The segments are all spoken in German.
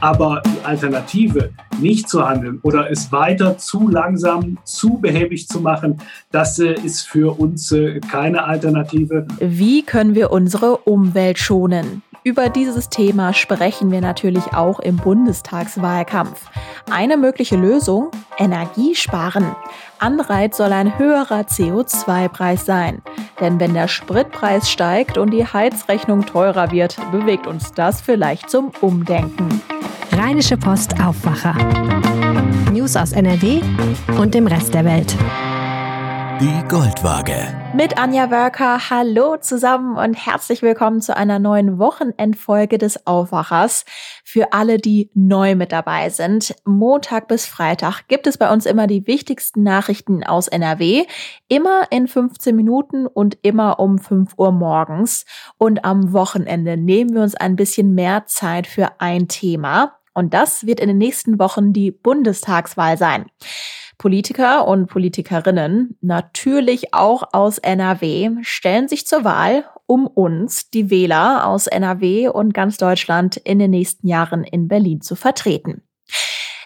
Aber die Alternative, nicht zu handeln oder es weiter zu langsam, zu behäbig zu machen, das äh, ist für uns äh, keine Alternative. Wie können wir unsere Umwelt schonen? Über dieses Thema sprechen wir natürlich auch im Bundestagswahlkampf. Eine mögliche Lösung? Energiesparen. Anreiz soll ein höherer CO2-Preis sein. Denn wenn der Spritpreis steigt und die Heizrechnung teurer wird, bewegt uns das vielleicht zum Umdenken. Rheinische Post Aufwacher. News aus NRW und dem Rest der Welt. Die Goldwaage. Mit Anja Wörker. Hallo zusammen und herzlich willkommen zu einer neuen Wochenendfolge des Aufwachers. Für alle, die neu mit dabei sind. Montag bis Freitag gibt es bei uns immer die wichtigsten Nachrichten aus NRW. Immer in 15 Minuten und immer um 5 Uhr morgens. Und am Wochenende nehmen wir uns ein bisschen mehr Zeit für ein Thema. Und das wird in den nächsten Wochen die Bundestagswahl sein. Politiker und Politikerinnen, natürlich auch aus NRW, stellen sich zur Wahl, um uns, die Wähler aus NRW und ganz Deutschland, in den nächsten Jahren in Berlin zu vertreten.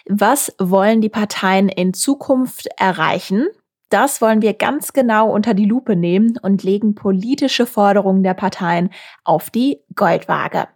Was wollen die Parteien in Zukunft erreichen? Das wollen wir ganz genau unter die Lupe nehmen und legen politische Forderungen der Parteien auf die Goldwaage.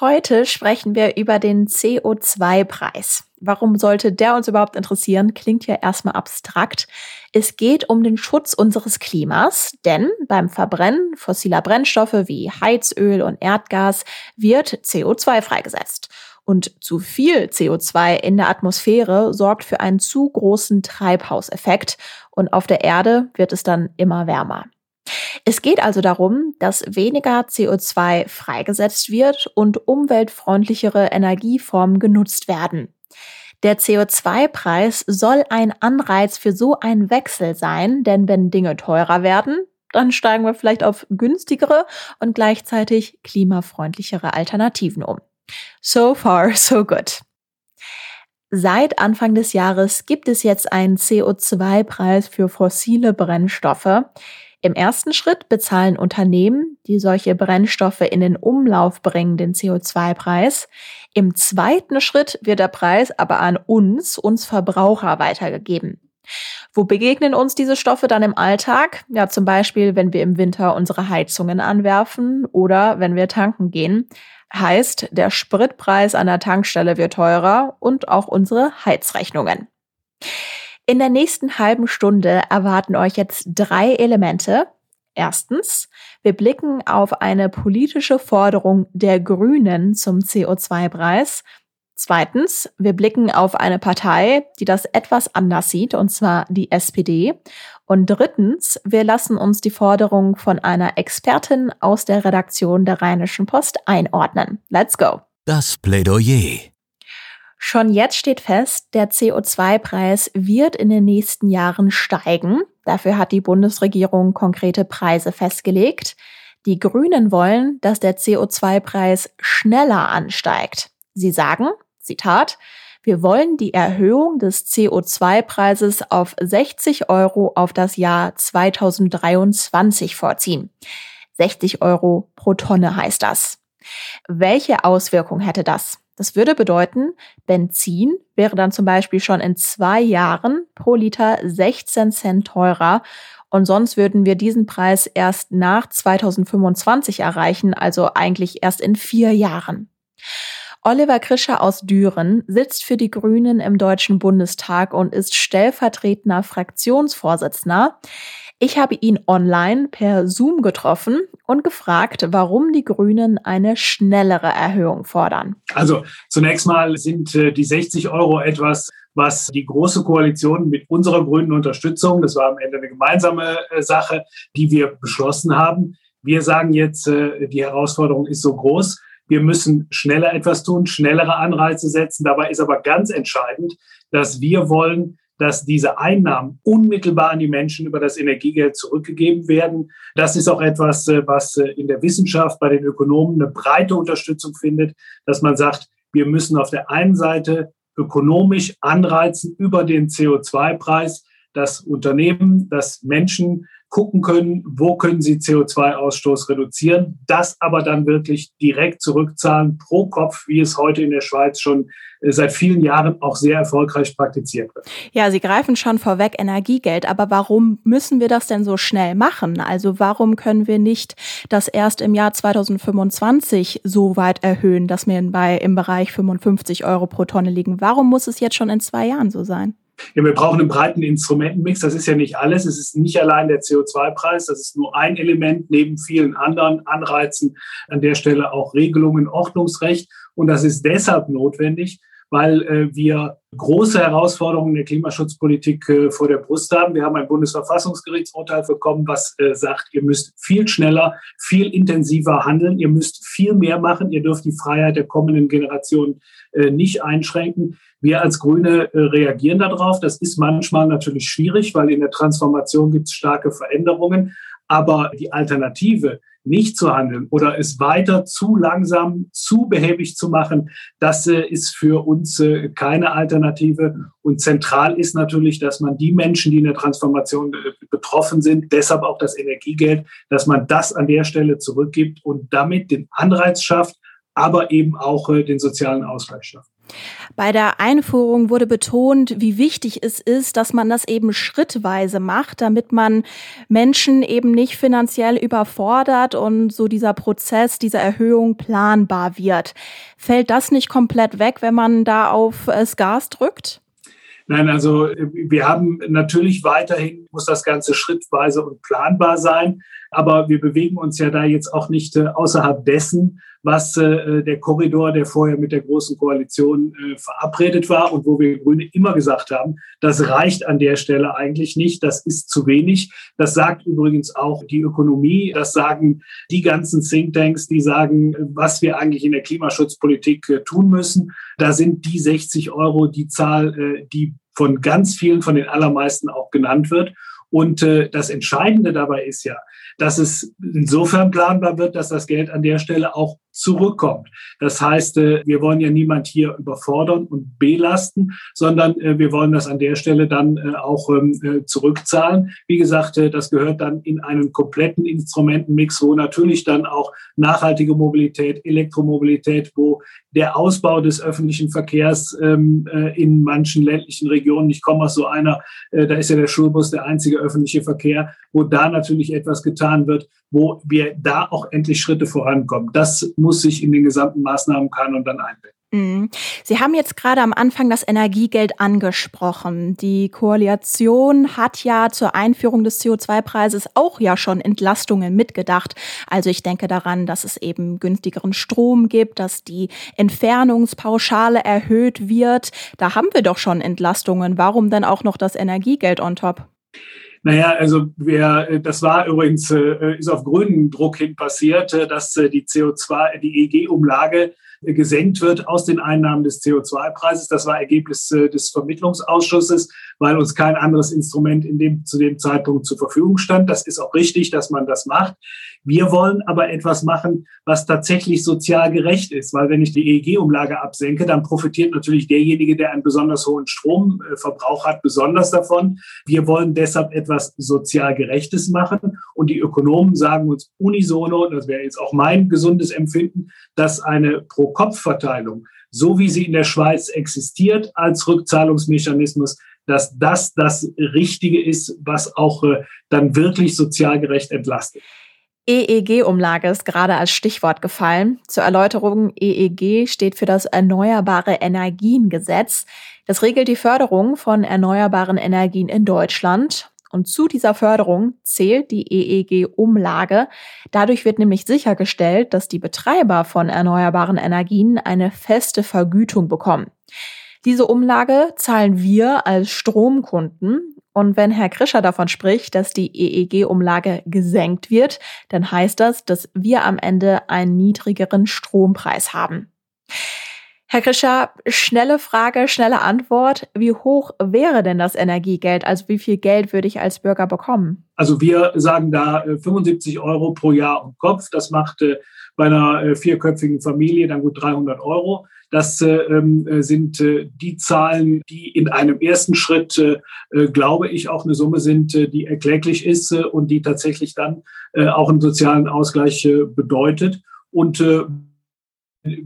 Heute sprechen wir über den CO2-Preis. Warum sollte der uns überhaupt interessieren? Klingt ja erstmal abstrakt. Es geht um den Schutz unseres Klimas, denn beim Verbrennen fossiler Brennstoffe wie Heizöl und Erdgas wird CO2 freigesetzt. Und zu viel CO2 in der Atmosphäre sorgt für einen zu großen Treibhauseffekt und auf der Erde wird es dann immer wärmer. Es geht also darum, dass weniger CO2 freigesetzt wird und umweltfreundlichere Energieformen genutzt werden. Der CO2-Preis soll ein Anreiz für so einen Wechsel sein, denn wenn Dinge teurer werden, dann steigen wir vielleicht auf günstigere und gleichzeitig klimafreundlichere Alternativen um. So far, so good. Seit Anfang des Jahres gibt es jetzt einen CO2-Preis für fossile Brennstoffe. Im ersten Schritt bezahlen Unternehmen, die solche Brennstoffe in den Umlauf bringen, den CO2-Preis. Im zweiten Schritt wird der Preis aber an uns, uns Verbraucher, weitergegeben. Wo begegnen uns diese Stoffe dann im Alltag? Ja, zum Beispiel, wenn wir im Winter unsere Heizungen anwerfen oder wenn wir tanken gehen. Heißt, der Spritpreis an der Tankstelle wird teurer und auch unsere Heizrechnungen. In der nächsten halben Stunde erwarten euch jetzt drei Elemente. Erstens, wir blicken auf eine politische Forderung der Grünen zum CO2-Preis. Zweitens, wir blicken auf eine Partei, die das etwas anders sieht, und zwar die SPD. Und drittens, wir lassen uns die Forderung von einer Expertin aus der Redaktion der Rheinischen Post einordnen. Let's go. Das Plädoyer. Schon jetzt steht fest, der CO2-Preis wird in den nächsten Jahren steigen. Dafür hat die Bundesregierung konkrete Preise festgelegt. Die Grünen wollen, dass der CO2-Preis schneller ansteigt. Sie sagen, Zitat, wir wollen die Erhöhung des CO2-Preises auf 60 Euro auf das Jahr 2023 vorziehen. 60 Euro pro Tonne heißt das. Welche Auswirkung hätte das? Das würde bedeuten, Benzin wäre dann zum Beispiel schon in zwei Jahren pro Liter 16 Cent teurer und sonst würden wir diesen Preis erst nach 2025 erreichen, also eigentlich erst in vier Jahren. Oliver Krischer aus Düren sitzt für die Grünen im Deutschen Bundestag und ist stellvertretender Fraktionsvorsitzender. Ich habe ihn online per Zoom getroffen und gefragt, warum die Grünen eine schnellere Erhöhung fordern. Also zunächst mal sind äh, die 60 Euro etwas, was die Große Koalition mit unserer grünen Unterstützung, das war am Ende eine gemeinsame äh, Sache, die wir beschlossen haben. Wir sagen jetzt, äh, die Herausforderung ist so groß. Wir müssen schneller etwas tun, schnellere Anreize setzen. Dabei ist aber ganz entscheidend, dass wir wollen, dass diese Einnahmen unmittelbar an die Menschen über das Energiegeld zurückgegeben werden. Das ist auch etwas, äh, was äh, in der Wissenschaft bei den Ökonomen eine breite Unterstützung findet, dass man sagt, wir müssen auf der einen Seite ökonomisch anreizen über den CO2-Preis, dass Unternehmen, dass Menschen gucken können, wo können sie CO2-Ausstoß reduzieren, das aber dann wirklich direkt zurückzahlen pro Kopf, wie es heute in der Schweiz schon äh, seit vielen Jahren auch sehr erfolgreich praktiziert wird. Ja, Sie greifen schon vorweg Energiegeld, aber warum müssen wir das denn so schnell machen? Also warum können wir nicht das erst im Jahr 2025 so weit erhöhen, dass wir bei, im Bereich 55 Euro pro Tonne liegen? Warum muss es jetzt schon in zwei Jahren so sein? Ja, wir brauchen einen breiten Instrumentenmix. Das ist ja nicht alles. Es ist nicht allein der CO2-Preis. Das ist nur ein Element neben vielen anderen Anreizen. An der Stelle auch Regelungen, Ordnungsrecht. Und das ist deshalb notwendig, weil äh, wir große Herausforderungen der Klimaschutzpolitik äh, vor der Brust haben. Wir haben ein Bundesverfassungsgerichtsurteil bekommen, was äh, sagt, ihr müsst viel schneller, viel intensiver handeln, ihr müsst viel mehr machen, ihr dürft die Freiheit der kommenden Generationen äh, nicht einschränken. Wir als Grüne äh, reagieren darauf. Das ist manchmal natürlich schwierig, weil in der Transformation gibt es starke Veränderungen. Aber die Alternative, nicht zu handeln oder es weiter zu langsam, zu behäbig zu machen, das äh, ist für uns äh, keine Alternative. Und zentral ist natürlich, dass man die Menschen, die in der Transformation äh, betroffen sind, deshalb auch das Energiegeld, dass man das an der Stelle zurückgibt und damit den Anreiz schafft, aber eben auch den sozialen Ausgleich schafft. Bei der Einführung wurde betont, wie wichtig es ist, dass man das eben schrittweise macht, damit man Menschen eben nicht finanziell überfordert und so dieser Prozess, diese Erhöhung planbar wird. Fällt das nicht komplett weg, wenn man da auf das Gas drückt? Nein, also wir haben natürlich weiterhin, muss das Ganze schrittweise und planbar sein, aber wir bewegen uns ja da jetzt auch nicht äh, außerhalb dessen, was äh, der Korridor, der vorher mit der Großen Koalition äh, verabredet war und wo wir Grüne immer gesagt haben, das reicht an der Stelle eigentlich nicht, das ist zu wenig. Das sagt übrigens auch die Ökonomie, das sagen die ganzen Thinktanks, die sagen, was wir eigentlich in der Klimaschutzpolitik äh, tun müssen. Da sind die 60 Euro die Zahl, äh, die von ganz vielen, von den allermeisten auch genannt wird. Und äh, das Entscheidende dabei ist ja, dass es insofern planbar wird, dass das Geld an der Stelle auch zurückkommt. Das heißt, äh, wir wollen ja niemand hier überfordern und belasten, sondern äh, wir wollen das an der Stelle dann äh, auch ähm, zurückzahlen. Wie gesagt, das gehört dann in einen kompletten Instrumentenmix, wo natürlich dann auch nachhaltige Mobilität, Elektromobilität, wo der Ausbau des öffentlichen Verkehrs ähm, in manchen ländlichen Regionen, ich komme aus so einer, da ist ja der Schulbus der einzige öffentliche Verkehr, wo da natürlich etwas getan wird, wo wir da auch endlich Schritte vorankommen. Das muss sich in den gesamten Maßnahmenkanon dann einbetten. Mhm. Sie haben jetzt gerade am Anfang das Energiegeld angesprochen. Die Koalition hat ja zur Einführung des CO2-Preises auch ja schon Entlastungen mitgedacht. Also ich denke daran, dass es eben günstigeren Strom gibt, dass die Entfernungspauschale erhöht wird. Da haben wir doch schon Entlastungen. Warum denn auch noch das Energiegeld on top? Naja, also wir, äh, das war übrigens, äh, ist auf grünen Druck hin passiert, äh, dass die CO2, die EG-Umlage gesenkt wird aus den Einnahmen des CO2-Preises. Das war Ergebnis des Vermittlungsausschusses, weil uns kein anderes Instrument in dem, zu dem Zeitpunkt zur Verfügung stand. Das ist auch richtig, dass man das macht. Wir wollen aber etwas machen, was tatsächlich sozial gerecht ist, weil wenn ich die EEG-Umlage absenke, dann profitiert natürlich derjenige, der einen besonders hohen Stromverbrauch hat, besonders davon. Wir wollen deshalb etwas sozial Gerechtes machen und die Ökonomen sagen uns unisono, das wäre jetzt auch mein gesundes Empfinden, dass eine Pro-Kopf-Verteilung, so wie sie in der Schweiz existiert als Rückzahlungsmechanismus, dass das das Richtige ist, was auch äh, dann wirklich sozial gerecht entlastet. EEG-Umlage ist gerade als Stichwort gefallen. Zur Erläuterung, EEG steht für das Erneuerbare Energiengesetz. Das regelt die Förderung von erneuerbaren Energien in Deutschland. Und zu dieser Förderung zählt die EEG-Umlage. Dadurch wird nämlich sichergestellt, dass die Betreiber von erneuerbaren Energien eine feste Vergütung bekommen. Diese Umlage zahlen wir als Stromkunden und wenn Herr Krischer davon spricht, dass die EEG-Umlage gesenkt wird, dann heißt das, dass wir am Ende einen niedrigeren Strompreis haben. Herr Krischer, schnelle Frage, schnelle Antwort. Wie hoch wäre denn das Energiegeld? Also wie viel Geld würde ich als Bürger bekommen? Also wir sagen da 75 äh, Euro pro Jahr und Kopf. Das macht bei einer äh, vierköpfigen Familie dann gut 300 Euro. Das äh, ähm, äh, sind äh, die Zahlen, die in einem ersten Schritt, glaube ich, auch eine Summe sind, die erkläglich ist und die tatsächlich dann auch einen sozialen Ausgleich bedeutet. Und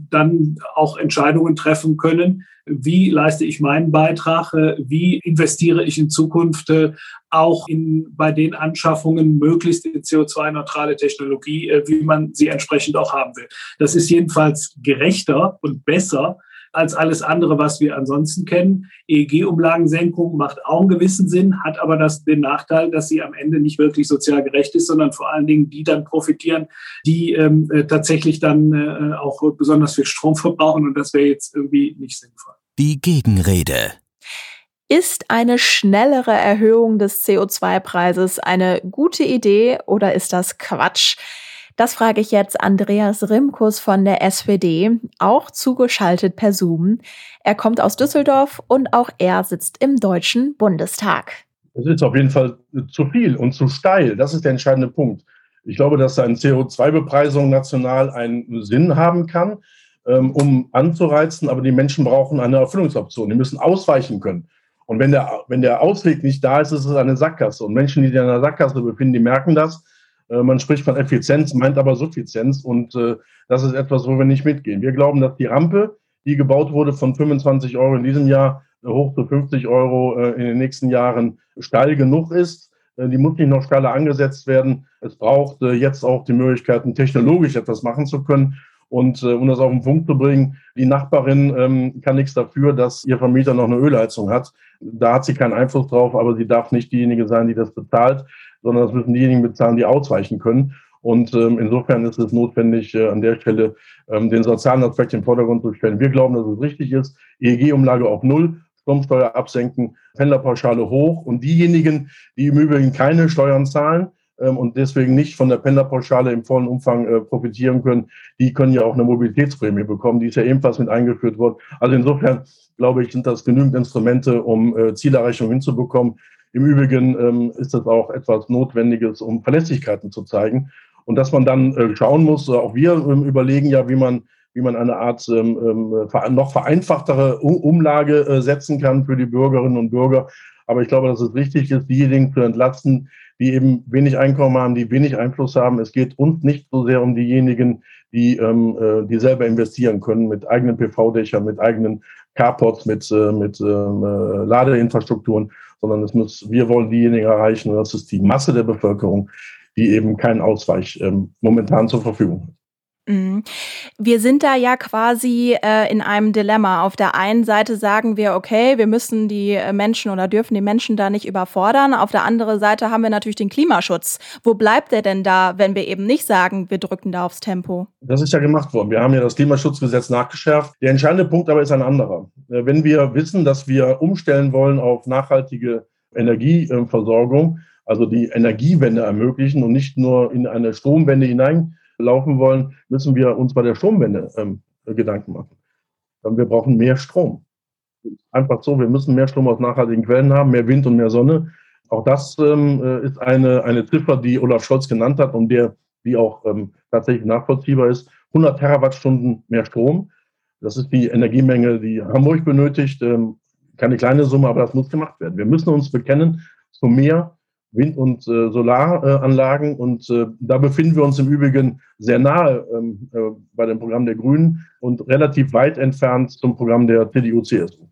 dann auch Entscheidungen treffen können, wie leiste ich meinen Beitrag, wie investiere ich in Zukunft äh, auch in, bei den Anschaffungen möglichst in CO2-neutrale Technologie, äh, wie man sie entsprechend auch haben will. Das ist jedenfalls gerechter und besser, als alles andere, was wir ansonsten kennen. EEG-Umlagensenkung macht auch einen gewissen Sinn, hat aber das, den Nachteil, dass sie am Ende nicht wirklich sozial gerecht ist, sondern vor allen Dingen die dann profitieren, die ähm, äh, tatsächlich dann äh, auch besonders viel Strom verbrauchen und das wäre jetzt irgendwie nicht sinnvoll. Die Gegenrede. Ist eine schnellere Erhöhung des CO2-Preises eine gute Idee oder ist das Quatsch? Das frage ich jetzt Andreas Rimkus von der SPD, auch zugeschaltet per Zoom. Er kommt aus Düsseldorf und auch er sitzt im Deutschen Bundestag. Es ist auf jeden Fall zu viel und zu steil. Das ist der entscheidende Punkt. Ich glaube, dass eine CO2-Bepreisung national einen Sinn haben kann, ähm, um anzureizen, aber die Menschen brauchen eine Erfüllungsoption. Die müssen ausweichen können. Und wenn der, wenn der Ausweg nicht da ist, ist es eine Sackgasse. Und Menschen, die sich in einer Sackgasse befinden, die merken das man spricht von Effizienz, meint aber Suffizienz und äh, das ist etwas, wo wir nicht mitgehen. Wir glauben, dass die Rampe, die gebaut wurde von 25 Euro in diesem Jahr äh, hoch zu 50 Euro in den nächsten Jahren steil genug ist. Die muss nicht noch steiler angesetzt werden. Es braucht jetzt auch die Möglichkeiten, technologisch etwas machen zu können. Und um das auf den Punkt zu bringen, die Nachbarin ähm, kann nichts dafür, dass ihr Vermieter noch eine Ölheizung hat. Da hat sie keinen Einfluss drauf, aber sie darf nicht diejenige sein, die das bezahlt sondern das müssen diejenigen bezahlen, die ausweichen können. Und ähm, insofern ist es notwendig, äh, an der Stelle ähm, den sozialen Aspekt im Vordergrund zu stellen. Wir glauben, dass es richtig ist. EEG-Umlage auf Null, Stromsteuer absenken, Pendlerpauschale hoch. Und diejenigen, die im Übrigen keine Steuern zahlen ähm, und deswegen nicht von der Pendlerpauschale im vollen Umfang äh, profitieren können, die können ja auch eine Mobilitätsprämie bekommen. Die ist ja ebenfalls mit eingeführt worden. Also insofern, glaube ich, sind das genügend Instrumente, um äh, Zielerreichung hinzubekommen. Im Übrigen ähm, ist das auch etwas Notwendiges, um Verlässlichkeiten zu zeigen. Und dass man dann äh, schauen muss, äh, auch wir ähm, überlegen ja, wie man, wie man eine Art ähm, ähm noch vereinfachtere Umlage äh, setzen kann für die Bürgerinnen und Bürger. Aber ich glaube, dass es wichtig ist, diejenigen zu entlasten, die eben wenig Einkommen haben, die wenig Einfluss haben. Es geht uns nicht so sehr um diejenigen, die, ähm, äh, die selber investieren können mit eigenen PV-Dächern, mit eigenen Carports, mit, äh, mit ähm, äh, Ladeinfrastrukturen, sondern es muss, wir wollen diejenigen erreichen, und das ist die Masse der Bevölkerung, die eben keinen Ausweich ähm, momentan zur Verfügung hat. Mhm. Wir sind da ja quasi äh, in einem Dilemma. Auf der einen Seite sagen wir, okay, wir müssen die äh, Menschen oder dürfen die Menschen da nicht überfordern. Auf der anderen Seite haben wir natürlich den Klimaschutz. Wo bleibt der denn da, wenn wir eben nicht sagen, wir drücken da aufs Tempo? Das ist ja gemacht worden. Wir haben ja das Klimaschutzgesetz nachgeschärft. Der entscheidende Punkt aber ist ein anderer. Äh, wenn wir wissen, dass wir umstellen wollen auf nachhaltige Energieversorgung, also die Energiewende ermöglichen und nicht nur in eine Stromwende hinein laufen wollen, müssen wir uns bei der Stromwende ähm, Gedanken machen. Wir brauchen mehr Strom. Einfach so, wir müssen mehr Strom aus nachhaltigen Quellen haben, mehr Wind und mehr Sonne. Auch das ähm, äh, ist eine, eine Ziffer, die Olaf Scholz genannt hat und der, die auch ähm, tatsächlich nachvollziehbar ist. 100 Terawattstunden mehr Strom. Das ist die Energiemenge, die Hamburg benötigt. Ähm, keine kleine Summe, aber das muss gemacht werden. Wir müssen uns bekennen zu mehr Wind- und äh, Solaranlagen. Und äh, da befinden wir uns im Übrigen sehr nahe ähm, äh, bei dem Programm der Grünen und relativ weit entfernt zum Programm der CDU-CSU.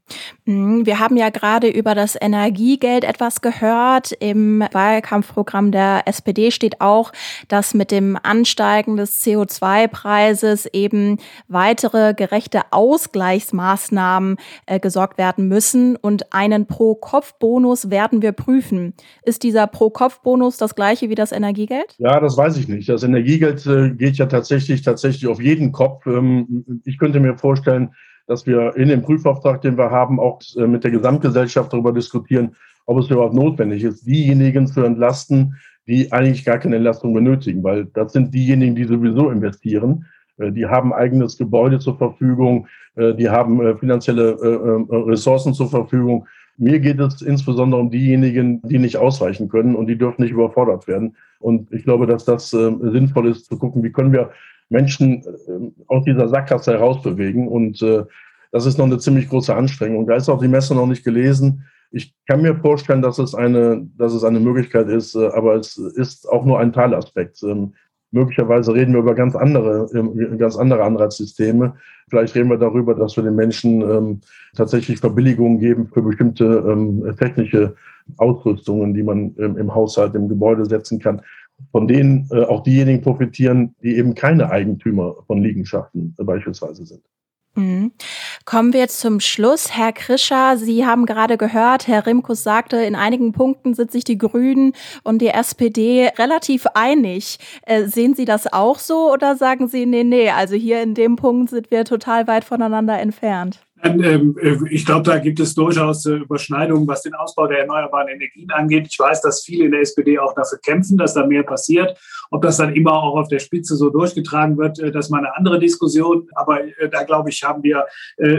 Mhm, wir haben ja gerade über das Energiegeld etwas gehört. Im Wahlkampfprogramm der SPD steht auch, dass mit dem Ansteigen des CO2-Preises eben weitere gerechte Ausgleichsmaßnahmen äh, gesorgt werden müssen und einen Pro-Kopf-Bonus werden wir prüfen. Ist dieser Pro-Kopf-Bonus das gleiche wie das Energiegeld? Ja, das weiß ich nicht. Das Energiegeld äh, geht ja tatsächlich, tatsächlich auf jeden Kopf. Ähm, ich könnte mir vorstellen, dass wir in dem Prüfauftrag, den wir haben, auch äh, mit der Gesamtgesellschaft darüber diskutieren, ob es überhaupt notwendig ist, diejenigen zu entlasten, die eigentlich gar keine Entlastung benötigen, weil das sind diejenigen, die sowieso investieren. Äh, die haben eigenes Gebäude zur Verfügung, äh, die haben finanzielle Ressourcen zur Verfügung. Mir geht es insbesondere um diejenigen, die nicht ausreichen können und die dürfen nicht überfordert werden. Und ich glaube, dass das sinnvoll ist, zu gucken, wie können wir Menschen äh, aus dieser Sackgasse herausbewegen. Und äh, das ist noch eine ziemlich große Anstrengung. Da ist auch die Messe noch nicht gelesen. Ich kann mir vorstellen, dass es eine, dass es eine Möglichkeit ist, äh, aber es ist auch nur ein Teilaspekt. Ähm, möglicherweise reden wir über ganz andere, ähm, ganz andere Anreizsysteme. Vielleicht reden wir darüber, dass wir den Menschen ähm, tatsächlich Verbilligungen geben für bestimmte ähm, technische Ausrüstungen, die man im Haushalt, im Gebäude setzen kann, von denen äh, auch diejenigen profitieren, die eben keine Eigentümer von Liegenschaften äh, beispielsweise sind. Mhm. Kommen wir zum Schluss. Herr Krischer, Sie haben gerade gehört, Herr Rimkus sagte, in einigen Punkten sind sich die Grünen und die SPD relativ einig. Äh, sehen Sie das auch so oder sagen Sie, nee, nee, also hier in dem Punkt sind wir total weit voneinander entfernt? Ähm, äh, ich glaube, da gibt es durchaus äh, Überschneidungen, was den Ausbau der erneuerbaren Energien angeht. Ich weiß, dass viele in der SPD auch dafür kämpfen, dass da mehr passiert. Ob das dann immer auch auf der Spitze so durchgetragen wird, äh, das ist mal eine andere Diskussion. Aber da, glaube ich, haben wir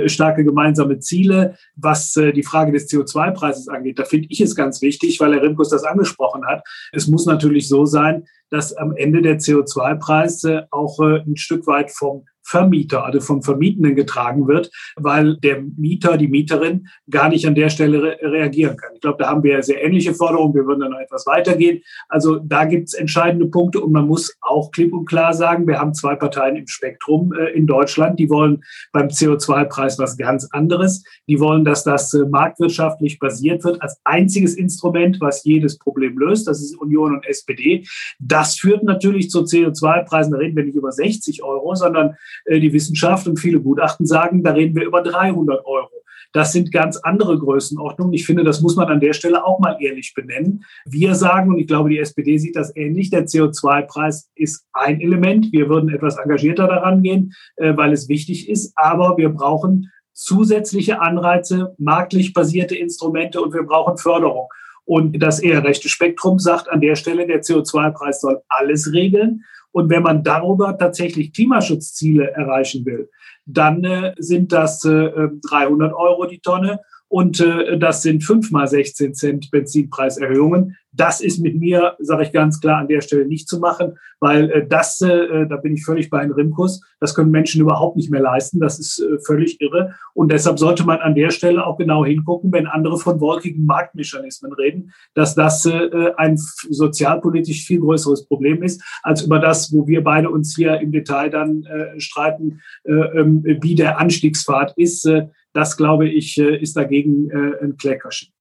starke gemeinsame Ziele. Was die Frage des CO2-Preises angeht, da finde ich es ganz wichtig, weil Herr Rimkus das angesprochen hat. Es muss natürlich so sein, dass am Ende der CO2-Preis auch ein Stück weit vom Vermieter, also vom Vermietenden getragen wird, weil der Mieter, die Mieterin gar nicht an der Stelle re reagieren kann. Ich glaube, da haben wir sehr ähnliche Forderungen. Wir würden dann noch etwas weitergehen. Also da gibt es entscheidende Punkte und man muss auch klipp und klar sagen, wir haben zwei Parteien im Spektrum äh, in Deutschland, die wollen beim CO2-Preis was ganz anderes. Die wollen, dass das äh, marktwirtschaftlich basiert wird als einziges Instrument, was jedes Problem löst. Das ist Union und SPD. Das führt natürlich zu CO2-Preisen. Da reden wir nicht über 60 Euro, sondern die Wissenschaft und viele Gutachten sagen, da reden wir über 300 Euro. Das sind ganz andere Größenordnungen. Ich finde, das muss man an der Stelle auch mal ehrlich benennen. Wir sagen, und ich glaube, die SPD sieht das ähnlich, der CO2-Preis ist ein Element. Wir würden etwas engagierter daran gehen, äh, weil es wichtig ist. Aber wir brauchen zusätzliche Anreize, marktlich basierte Instrumente und wir brauchen Förderung. Und das eher rechte Spektrum sagt an der Stelle, der CO2-Preis soll alles regeln. Und wenn man darüber tatsächlich Klimaschutzziele erreichen will, dann äh, sind das äh, 300 Euro die Tonne und äh, das sind fünfmal 16 Cent Benzinpreiserhöhungen. Das ist mit mir, sage ich ganz klar, an der Stelle nicht zu machen, weil äh, das, äh, da bin ich völlig bei Herrn Rimkus, das können Menschen überhaupt nicht mehr leisten. Das ist äh, völlig irre. Und deshalb sollte man an der Stelle auch genau hingucken, wenn andere von wolkigen Marktmechanismen reden, dass das äh, ein sozialpolitisch viel größeres Problem ist, als über das, wo wir beide uns hier im Detail dann äh, streiten, äh, ähm, wie der Anstiegspfad ist. Äh, das, glaube ich, äh, ist dagegen äh, ein Kleckerchen.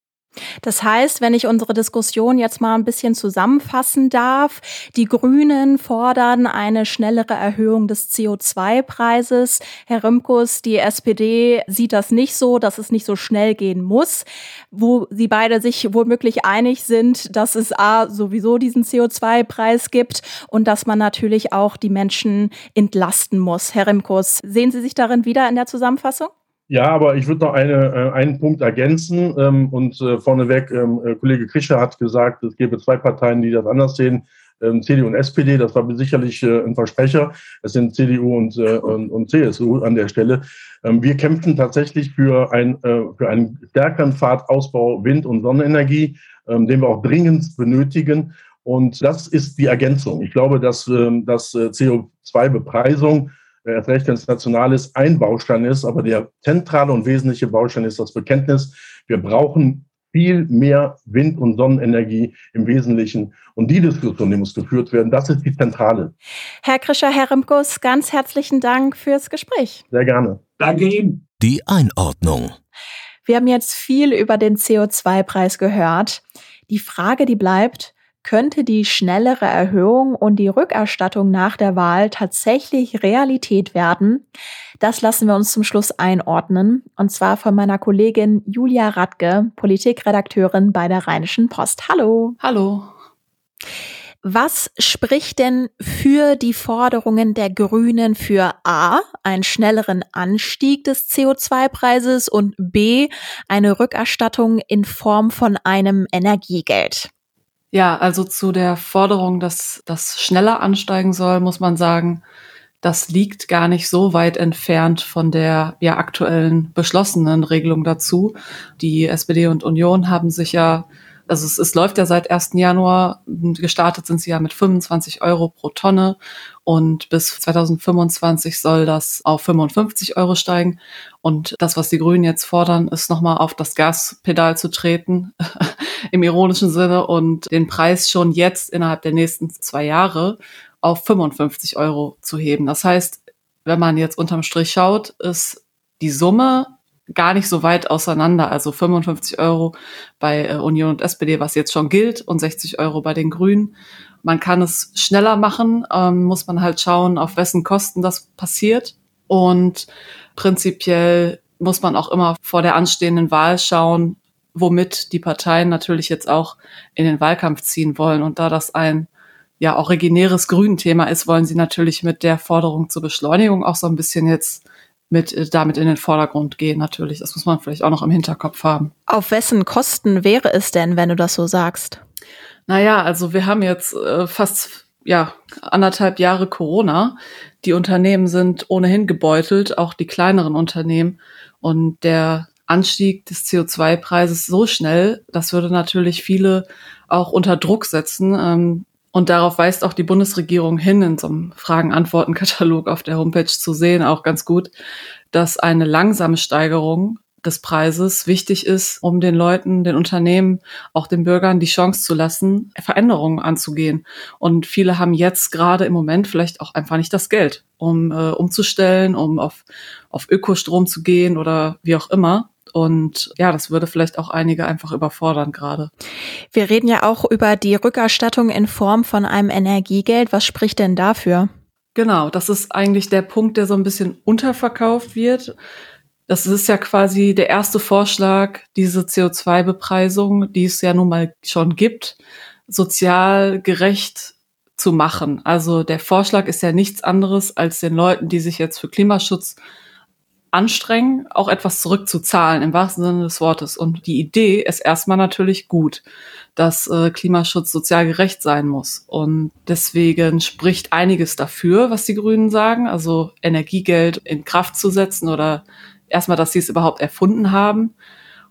Das heißt, wenn ich unsere Diskussion jetzt mal ein bisschen zusammenfassen darf, die Grünen fordern eine schnellere Erhöhung des CO2-Preises. Herr Römkus, die SPD sieht das nicht so, dass es nicht so schnell gehen muss, wo sie beide sich womöglich einig sind, dass es A sowieso diesen CO2-Preis gibt und dass man natürlich auch die Menschen entlasten muss. Herr Römkus, sehen Sie sich darin wieder in der Zusammenfassung? Ja, aber ich würde noch eine, äh, einen Punkt ergänzen. Ähm, und äh, vorneweg, ähm, äh, Kollege Krischer hat gesagt, es gäbe zwei Parteien, die das anders sehen. Ähm, CDU und SPD, das war sicherlich äh, ein Versprecher. Es sind CDU und, äh, und, und, CSU an der Stelle. Ähm, wir kämpfen tatsächlich für, ein, äh, für einen stärkeren Fahrtausbau Wind- und Sonnenenergie, ähm, den wir auch dringend benötigen. Und das ist die Ergänzung. Ich glaube, dass, ähm, dass äh, CO2-Bepreisung erst recht, wenn es national ist, ein Baustein ist, aber der zentrale und wesentliche Baustein ist das Bekenntnis, wir brauchen viel mehr Wind- und Sonnenenergie im Wesentlichen. Und die Diskussion, die muss geführt werden, das ist die zentrale. Herr Krischer, Herr Rimkus, ganz herzlichen Dank fürs Gespräch. Sehr gerne. Danke Ihnen. Die Einordnung. Wir haben jetzt viel über den CO2-Preis gehört. Die Frage, die bleibt, könnte die schnellere Erhöhung und die Rückerstattung nach der Wahl tatsächlich Realität werden? Das lassen wir uns zum Schluss einordnen, und zwar von meiner Kollegin Julia Radke, Politikredakteurin bei der Rheinischen Post. Hallo. Hallo. Was spricht denn für die Forderungen der Grünen für A, einen schnelleren Anstieg des CO2-Preises und B, eine Rückerstattung in Form von einem Energiegeld? Ja, also zu der Forderung, dass das schneller ansteigen soll, muss man sagen, das liegt gar nicht so weit entfernt von der ja aktuellen beschlossenen Regelung dazu. Die SPD und Union haben sich ja, also es, es läuft ja seit 1. Januar, gestartet sind sie ja mit 25 Euro pro Tonne Und bis 2025 soll das auf 55 Euro steigen. Und das, was die Grünen jetzt fordern, ist nochmal auf das Gaspedal zu treten, im ironischen Sinne, und den Preis schon jetzt innerhalb der nächsten zwei Jahre auf 55 Euro zu heben. Das heißt, wenn man jetzt unterm Strich schaut, ist die Summe gar nicht so weit auseinander. Also 55 Euro bei äh, Union und SPD, was jetzt schon gilt, und 60 Euro bei den Grünen. Man kann es schneller machen, ähm, muss man halt schauen, auf wessen Kosten das passiert. Und prinzipiell muss man auch immer vor der anstehenden Wahl schauen, womit die Parteien natürlich jetzt auch in den Wahlkampf ziehen wollen. Und da das ein ja originäres Grünthema ist, wollen sie natürlich mit der Forderung zur Beschleunigung auch so ein bisschen jetzt mit äh, damit in den Vordergrund gehen natürlich. Das muss man vielleicht auch noch im Hinterkopf haben. Auf wessen Kosten wäre es denn, wenn du das so sagst? Naja, also wir haben jetzt äh, fast ja anderthalb Jahre Corona. Die Unternehmen sind ohnehin gebeutelt, auch die kleineren Unternehmen. Und der Anstieg des CO2-Preises so schnell, das würde natürlich viele auch unter Druck setzen. Ähm, und darauf weist auch die Bundesregierung hin, in so einem Fragen-Antworten-Katalog auf der Homepage zu sehen, auch ganz gut, dass eine langsame Steigerung des Preises wichtig ist, um den Leuten, den Unternehmen, auch den Bürgern die Chance zu lassen, Veränderungen anzugehen. Und viele haben jetzt gerade im Moment vielleicht auch einfach nicht das Geld, um äh, umzustellen, um auf, auf Ökostrom zu gehen oder wie auch immer. Und ja, das würde vielleicht auch einige einfach überfordern gerade. Wir reden ja auch über die Rückerstattung in Form von einem Energiegeld. Was spricht denn dafür? Genau, das ist eigentlich der Punkt, der so ein bisschen unterverkauft wird. Das ist ja quasi der erste Vorschlag, diese CO2-Bepreisung, die es ja nun mal schon gibt, sozial gerecht zu machen. Also der Vorschlag ist ja nichts anderes, als den Leuten, die sich jetzt für Klimaschutz anstrengen, auch etwas zurückzuzahlen im wahrsten Sinne des Wortes. Und die Idee ist erstmal natürlich gut, dass äh, Klimaschutz sozial gerecht sein muss. Und deswegen spricht einiges dafür, was die Grünen sagen, also Energiegeld in Kraft zu setzen oder erstmal, dass sie es überhaupt erfunden haben.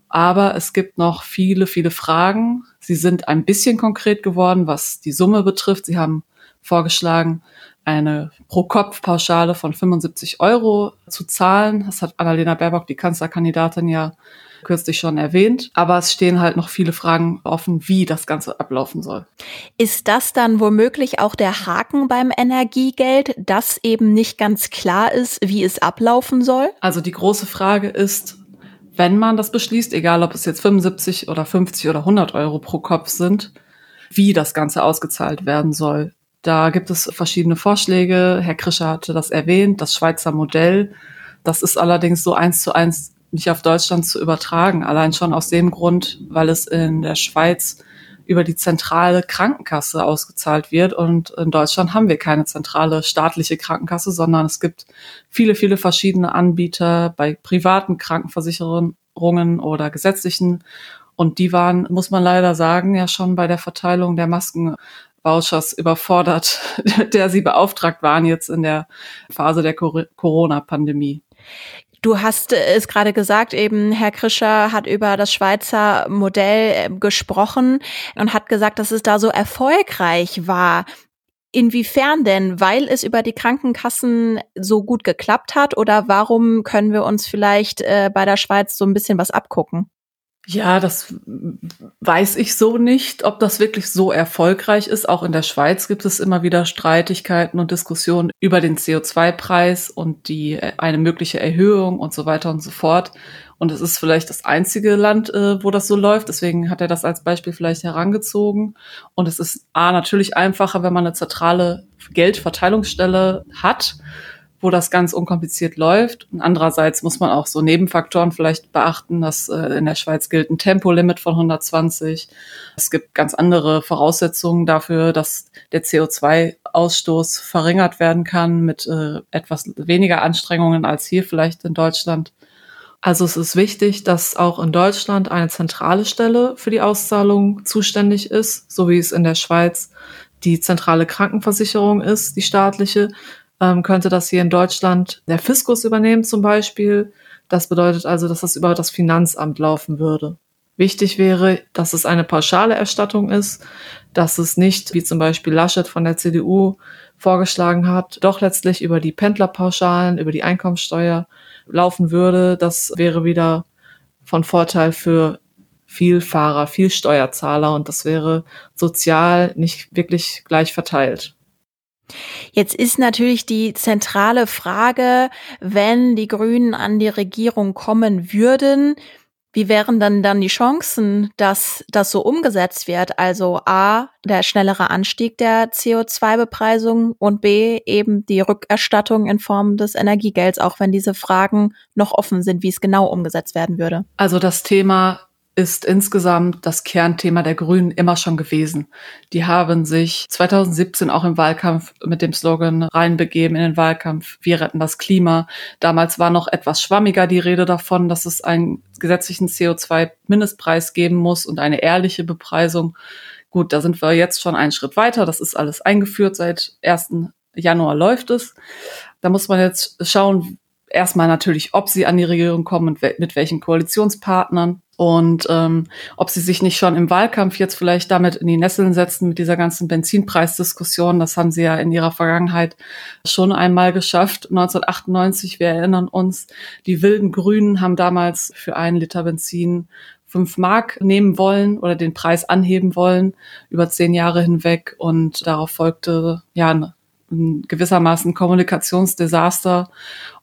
Aber es gibt noch viele, viele Fragen. Sie sind ein bisschen konkret geworden, was die Summe betrifft. Sie haben vorgeschlagen, eine Pro-Kopf-Pauschale von 75 Euro zu zahlen. Das hat Annalena Baerbock, die Kanzlerkandidatin, ja kürzlich schon erwähnt. Aber es stehen halt noch viele Fragen offen, wie das Ganze ablaufen soll. Ist das dann womöglich auch der Haken beim Energiegeld, dass eben nicht ganz klar ist, wie es ablaufen soll? Also die große Frage ist, wenn man das beschließt, egal ob es jetzt 75 oder 50 oder 100 Euro pro Kopf sind, wie das Ganze ausgezahlt werden soll. Da gibt es verschiedene Vorschläge. Herr Krischer hatte das erwähnt, das Schweizer Modell. Das ist allerdings so eins zu eins nicht auf Deutschland zu übertragen. Allein schon aus dem Grund, weil es in der Schweiz über die zentrale Krankenkasse ausgezahlt wird. Und in Deutschland haben wir keine zentrale staatliche Krankenkasse, sondern es gibt viele, viele verschiedene Anbieter bei privaten Krankenversicherungen oder gesetzlichen. Und die waren, muss man leider sagen, ja schon bei der Verteilung der Masken Vouchers überfordert, der sie beauftragt waren jetzt in der Phase der Corona-Pandemie. Du hast es gerade gesagt, eben Herr Krischer hat über das Schweizer Modell äh, gesprochen und hat gesagt, dass es da so erfolgreich war. Inwiefern denn? Weil es über die Krankenkassen so gut geklappt hat oder warum können wir uns vielleicht äh, bei der Schweiz so ein bisschen was abgucken? Ja, das weiß ich so nicht, ob das wirklich so erfolgreich ist. Auch in der Schweiz gibt es immer wieder Streitigkeiten und Diskussionen über den CO2-Preis und die äh, eine mögliche Erhöhung und so weiter und so fort. Und es ist vielleicht das einzige Land, äh, wo das so läuft. Deswegen hat er das als Beispiel vielleicht herangezogen. Und es ist A, natürlich einfacher, wenn man eine zentrale Geldverteilungsstelle hat wo das ganz unkompliziert läuft. Und andererseits muss man auch so Nebenfaktoren vielleicht beachten, dass äh, in der Schweiz gilt ein Tempolimit von 120. Es gibt ganz andere Voraussetzungen dafür, dass der CO2-Ausstoß verringert werden kann mit äh, etwas weniger Anstrengungen als hier vielleicht in Deutschland. Also es ist wichtig, dass auch in Deutschland eine zentrale Stelle für die Auszahlung zuständig ist, so wie es in der Schweiz die zentrale Krankenversicherung ist, die staatliche, ähm, könnte das hier in Deutschland der Fiskus übernehmen zum Beispiel. Das bedeutet also, dass das über das Finanzamt laufen würde. Wichtig wäre, dass es eine pauschale Erstattung ist, dass es nicht, wie zum Beispiel Laschet von der CDU vorgeschlagen hat, doch letztlich über die Pendlerpauschalen, über die Einkommensteuer laufen würde. Das wäre wieder von Vorteil für viel Fahrer, viel Steuerzahler und das wäre sozial nicht wirklich gleich verteilt. Jetzt ist natürlich die zentrale Frage, wenn die Grünen an die Regierung kommen würden, wie wären dann dann die Chancen, dass das so umgesetzt wird? Also A, der schnellere Anstieg der CO2-Bepreisung und B, eben die Rückerstattung in Form des Energiegelds, auch wenn diese Fragen noch offen sind, wie es genau umgesetzt werden würde. Also das Thema ist insgesamt das Kernthema der Grünen immer schon gewesen. Die haben sich 2017 auch im Wahlkampf mit dem Slogan reinbegeben in den Wahlkampf, wir retten das Klima. Damals war noch etwas schwammiger die Rede davon, dass es einen gesetzlichen CO2-Mindestpreis geben muss und eine ehrliche Bepreisung. Gut, da sind wir jetzt schon einen Schritt weiter. Das ist alles eingeführt. Seit 1. Januar läuft es. Da muss man jetzt schauen, erstmal natürlich, ob sie an die Regierung kommen und mit welchen Koalitionspartnern und ähm, ob sie sich nicht schon im Wahlkampf jetzt vielleicht damit in die Nesseln setzen mit dieser ganzen Benzinpreisdiskussion. Das haben sie ja in ihrer Vergangenheit schon einmal geschafft. 1998, wir erinnern uns, die wilden Grünen haben damals für einen Liter Benzin fünf Mark nehmen wollen oder den Preis anheben wollen über zehn Jahre hinweg. Und darauf folgte ja ein gewissermaßen Kommunikationsdesaster.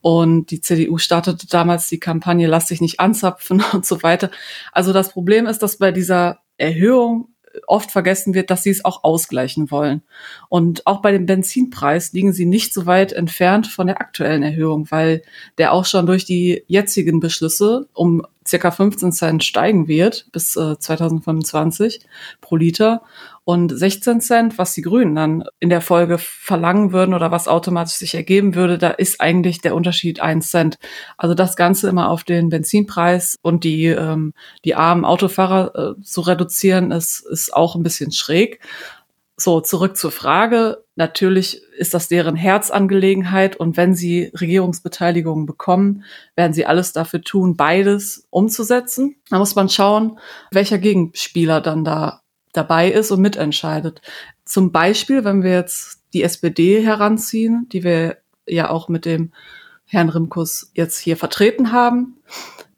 Und die CDU startete damals die Kampagne Lass dich nicht anzapfen und so weiter. Also das Problem ist, dass bei dieser Erhöhung oft vergessen wird, dass sie es auch ausgleichen wollen. Und auch bei dem Benzinpreis liegen sie nicht so weit entfernt von der aktuellen Erhöhung, weil der auch schon durch die jetzigen Beschlüsse um circa 15 Cent steigen wird bis äh, 2025 pro Liter und 16 Cent, was die Grünen dann in der Folge verlangen würden oder was automatisch sich ergeben würde, da ist eigentlich der Unterschied 1 Cent. Also das Ganze immer auf den Benzinpreis und die, ähm, die armen Autofahrer äh, zu reduzieren, ist, ist auch ein bisschen schräg. So, zurück zur Frage. Natürlich ist das deren Herzangelegenheit und wenn sie Regierungsbeteiligung bekommen, werden sie alles dafür tun, beides umzusetzen. Da muss man schauen, welcher Gegenspieler dann da dabei ist und mitentscheidet. Zum Beispiel, wenn wir jetzt die SPD heranziehen, die wir ja auch mit dem Herrn Rimkus jetzt hier vertreten haben,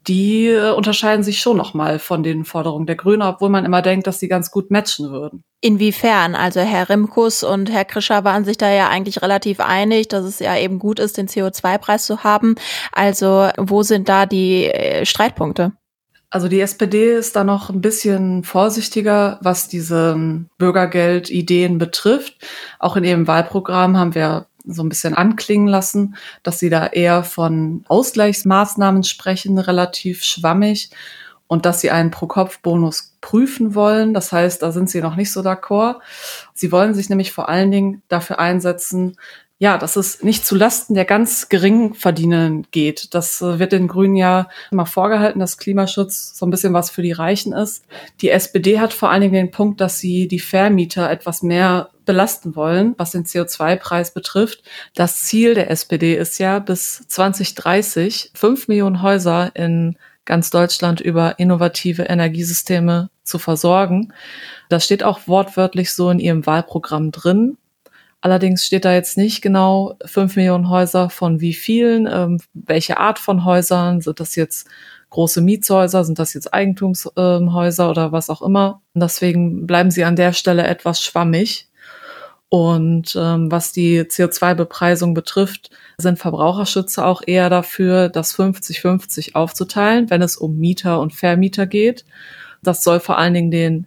die äh, unterscheiden sich schon nochmal von den Forderungen der Grünen, obwohl man immer denkt, dass sie ganz gut matchen würden. Inwiefern? Also Herr Rimkus und Herr Krischer waren sich da ja eigentlich relativ einig, dass es ja eben gut ist, den CO2-Preis zu haben. Also wo sind da die äh, Streitpunkte? Also die SPD ist da noch ein bisschen vorsichtiger, was diese Bürgergeld-Ideen betrifft. Auch in ihrem Wahlprogramm haben wir so ein bisschen anklingen lassen, dass sie da eher von Ausgleichsmaßnahmen sprechen, relativ schwammig und dass sie einen Pro-Kopf-Bonus prüfen wollen. Das heißt, da sind sie noch nicht so d'accord. Sie wollen sich nämlich vor allen Dingen dafür einsetzen, ja, dass es nicht zu Lasten der ganz geringen Verdienenden geht. Das äh, wird den Grünen ja immer vorgehalten, dass Klimaschutz so ein bisschen was für die Reichen ist. Die SPD hat vor allen Dingen den Punkt, dass sie die Vermieter etwas mehr belasten wollen, was den CO2-Preis betrifft. Das Ziel der SPD ist ja, bis 2030 fünf Millionen Häuser in ganz Deutschland über innovative Energiesysteme zu versorgen. Das steht auch wortwörtlich so in ihrem Wahlprogramm drin. Allerdings steht da jetzt nicht genau fünf Millionen Häuser von wie vielen, ähm, welche Art von Häusern, sind das jetzt große Mietshäuser, sind das jetzt Eigentumshäuser oder was auch immer. Und deswegen bleiben sie an der Stelle etwas schwammig. Und ähm, was die CO2-Bepreisung betrifft, sind Verbraucherschützer auch eher dafür, das 50-50 aufzuteilen, wenn es um Mieter und Vermieter geht. Das soll vor allen Dingen den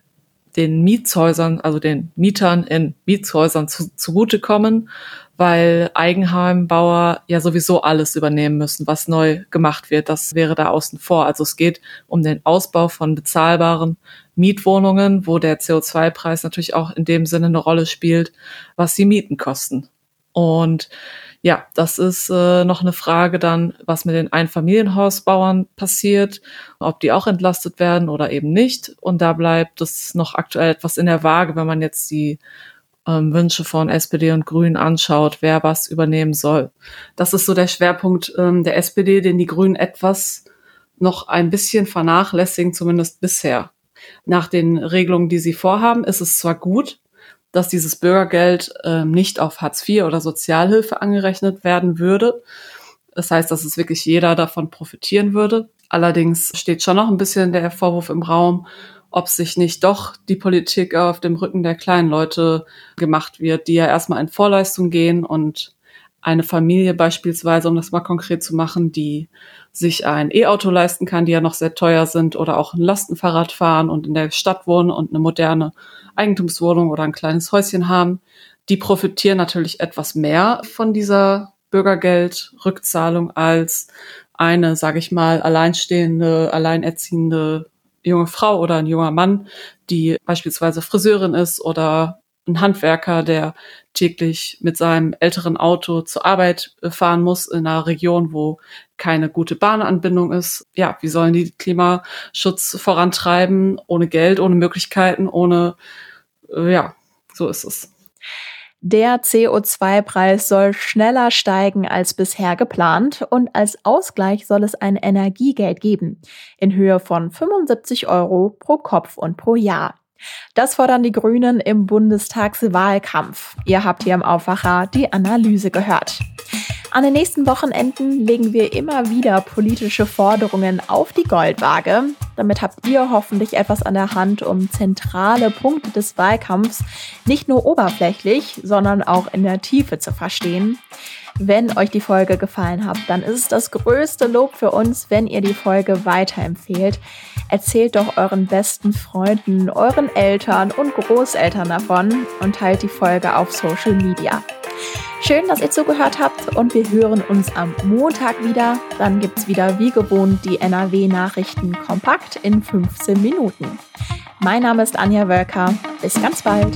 den Mietshäusern, also den Mietern in Mietshäusern zu, zugutekommen, weil Eigenheimbauer ja sowieso alles übernehmen müssen, was neu gemacht wird. Das wäre da außen vor. Also es geht um den Ausbau von bezahlbaren Mietwohnungen, wo der CO2-Preis natürlich auch in dem Sinne eine Rolle spielt, was die Mieten kosten. Und ja, das ist äh, noch eine Frage dann, was mit den Einfamilienhausbauern passiert, ob die auch entlastet werden oder eben nicht. Und da bleibt es noch aktuell etwas in der Waage, wenn man jetzt die ähm, Wünsche von SPD und Grünen anschaut, wer was übernehmen soll. Das ist so der Schwerpunkt ähm, der SPD, den die Grünen etwas noch ein bisschen vernachlässigen, zumindest bisher. Nach den Regelungen, die sie vorhaben, ist es zwar gut, dass dieses Bürgergeld äh, nicht auf Hartz IV oder Sozialhilfe angerechnet werden würde. Das heißt, dass es wirklich jeder davon profitieren würde. Allerdings steht schon noch ein bisschen der Vorwurf im Raum, ob sich nicht doch die Politik auf dem Rücken der kleinen Leute gemacht wird, die ja erstmal in Vorleistung gehen und eine Familie beispielsweise, um das mal konkret zu machen, die sich ein E-Auto leisten kann, die ja noch sehr teuer sind, oder auch ein Lastenfahrrad fahren und in der Stadt wohnen und eine moderne Eigentumswohnung oder ein kleines Häuschen haben, die profitieren natürlich etwas mehr von dieser Bürgergeldrückzahlung als eine, sage ich mal, alleinstehende, alleinerziehende junge Frau oder ein junger Mann, die beispielsweise Friseurin ist oder ein Handwerker, der täglich mit seinem älteren Auto zur Arbeit äh, fahren muss in einer Region, wo keine gute Bahnanbindung ist. Ja, wie sollen die Klimaschutz vorantreiben ohne Geld, ohne Möglichkeiten, ohne, äh, ja, so ist es. Der CO2-Preis soll schneller steigen als bisher geplant und als Ausgleich soll es ein Energiegeld geben in Höhe von 75 Euro pro Kopf und pro Jahr. Das fordern die Grünen im Bundestagswahlkampf. Ihr habt hier im Aufwacher die Analyse gehört. An den nächsten Wochenenden legen wir immer wieder politische Forderungen auf die Goldwaage. Damit habt ihr hoffentlich etwas an der Hand, um zentrale Punkte des Wahlkampfs nicht nur oberflächlich, sondern auch in der Tiefe zu verstehen. Wenn euch die Folge gefallen hat, dann ist es das größte Lob für uns, wenn ihr die Folge weiterempfehlt. Erzählt doch euren besten Freunden, euren Eltern und Großeltern davon und teilt die Folge auf Social Media. Schön, dass ihr zugehört habt und wir hören uns am Montag wieder. Dann gibt es wieder wie gewohnt die NRW-Nachrichten kompakt in 15 Minuten. Mein Name ist Anja Wölker. Bis ganz bald.